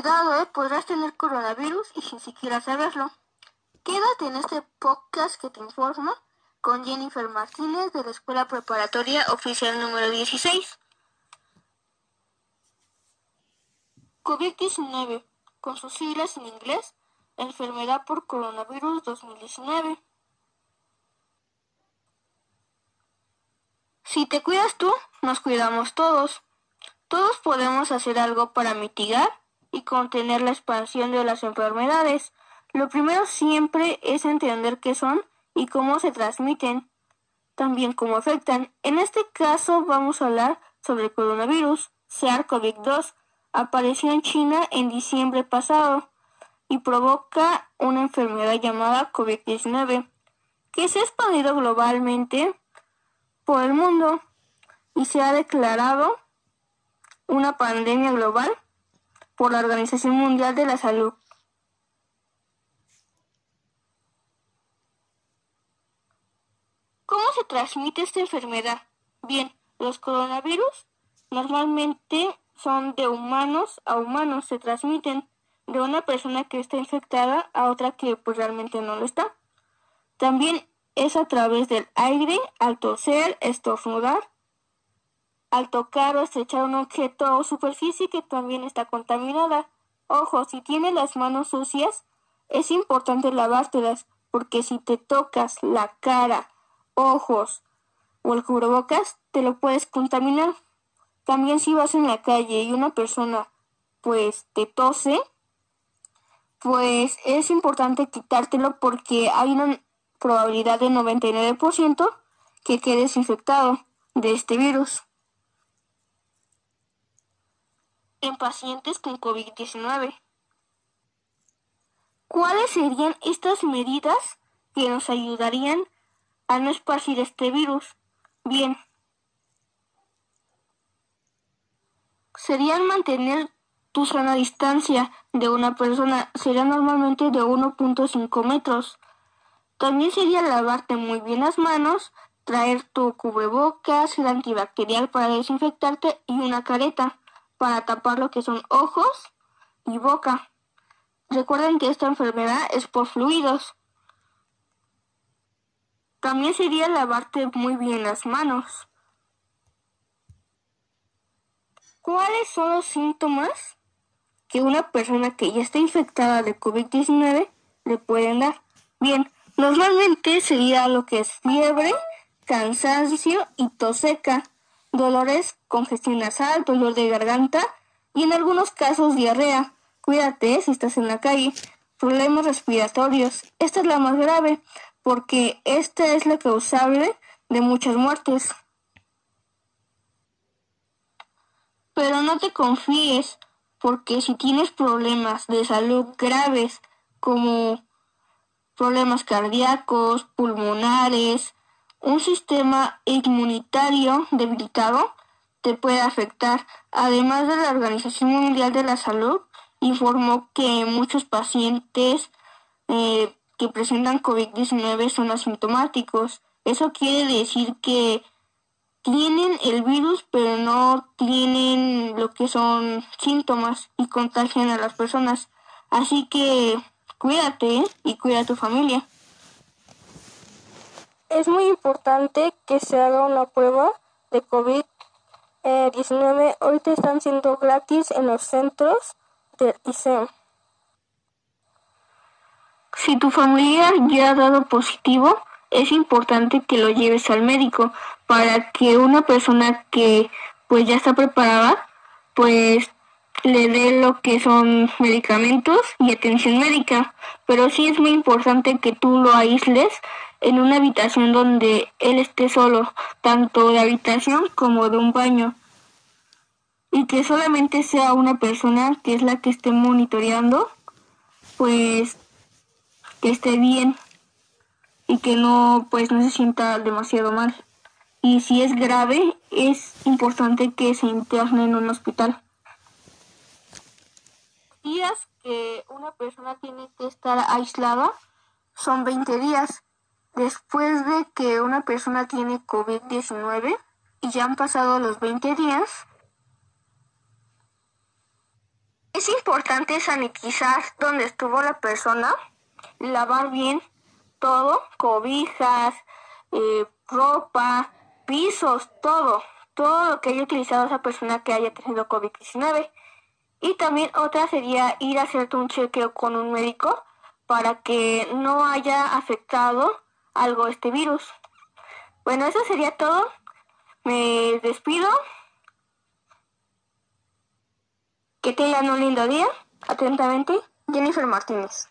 Cuidado, ¿eh? podrás tener coronavirus y sin siquiera saberlo. Quédate en este podcast que te informa con Jennifer Martínez de la Escuela Preparatoria Oficial número 16. COVID-19, con sus siglas en inglés, enfermedad por coronavirus 2019. Si te cuidas tú, nos cuidamos todos. Todos podemos hacer algo para mitigar y contener la expansión de las enfermedades. Lo primero siempre es entender qué son y cómo se transmiten, también cómo afectan. En este caso vamos a hablar sobre el coronavirus, SARS-CoV-2. Apareció en China en diciembre pasado y provoca una enfermedad llamada COVID-19 que se ha expandido globalmente por el mundo y se ha declarado una pandemia global por la Organización Mundial de la Salud. ¿Cómo se transmite esta enfermedad? Bien, los coronavirus normalmente son de humanos a humanos, se transmiten de una persona que está infectada a otra que pues realmente no lo está. También es a través del aire, al toser, estornudar, al tocar o estrechar un objeto o superficie que también está contaminada. Ojo, si tienes las manos sucias, es importante lavártelas, porque si te tocas la cara, ojos o el cubrebocas, te lo puedes contaminar. También si vas en la calle y una persona pues te tose, pues es importante quitártelo porque hay una probabilidad de 99% que quedes infectado de este virus en pacientes con COVID-19. ¿Cuáles serían estas medidas que nos ayudarían a no esparcir este virus? Bien, serían mantener tu sana distancia de una persona, sería normalmente de 1.5 metros. También sería lavarte muy bien las manos, traer tu cubrebocas, el antibacterial para desinfectarte y una careta para tapar lo que son ojos y boca. Recuerden que esta enfermedad es por fluidos. También sería lavarte muy bien las manos. ¿Cuáles son los síntomas que una persona que ya está infectada de COVID-19 le pueden dar? Bien, normalmente sería lo que es fiebre, cansancio y tos seca dolores, congestión nasal, dolor de garganta y en algunos casos diarrea. Cuídate si estás en la calle. Problemas respiratorios. Esta es la más grave porque esta es la causable de muchas muertes. Pero no te confíes porque si tienes problemas de salud graves como problemas cardíacos, pulmonares, un sistema inmunitario debilitado te puede afectar. Además de la Organización Mundial de la Salud informó que muchos pacientes eh, que presentan COVID-19 son asintomáticos. Eso quiere decir que tienen el virus pero no tienen lo que son síntomas y contagian a las personas. Así que cuídate y cuida a tu familia. Es muy importante que se haga una prueba de COVID-19. Ahorita están siendo gratis en los centros del ICEM. Si tu familia ya ha dado positivo, es importante que lo lleves al médico para que una persona que pues ya está preparada pues le dé lo que son medicamentos y atención médica. Pero sí es muy importante que tú lo aísles en una habitación donde él esté solo, tanto de habitación como de un baño. Y que solamente sea una persona que es la que esté monitoreando, pues que esté bien y que no pues no se sienta demasiado mal. Y si es grave, es importante que se interne en un hospital. Días que una persona tiene que estar aislada son 20 días Después de que una persona tiene COVID-19 y ya han pasado los 20 días, es importante sanitizar donde estuvo la persona, lavar bien todo, cobijas, eh, ropa, pisos, todo, todo lo que haya utilizado esa persona que haya tenido COVID-19. Y también otra sería ir a hacerte un chequeo con un médico para que no haya afectado algo este virus. Bueno, eso sería todo. Me despido. Que tengan un lindo día. Atentamente, Jennifer Martínez.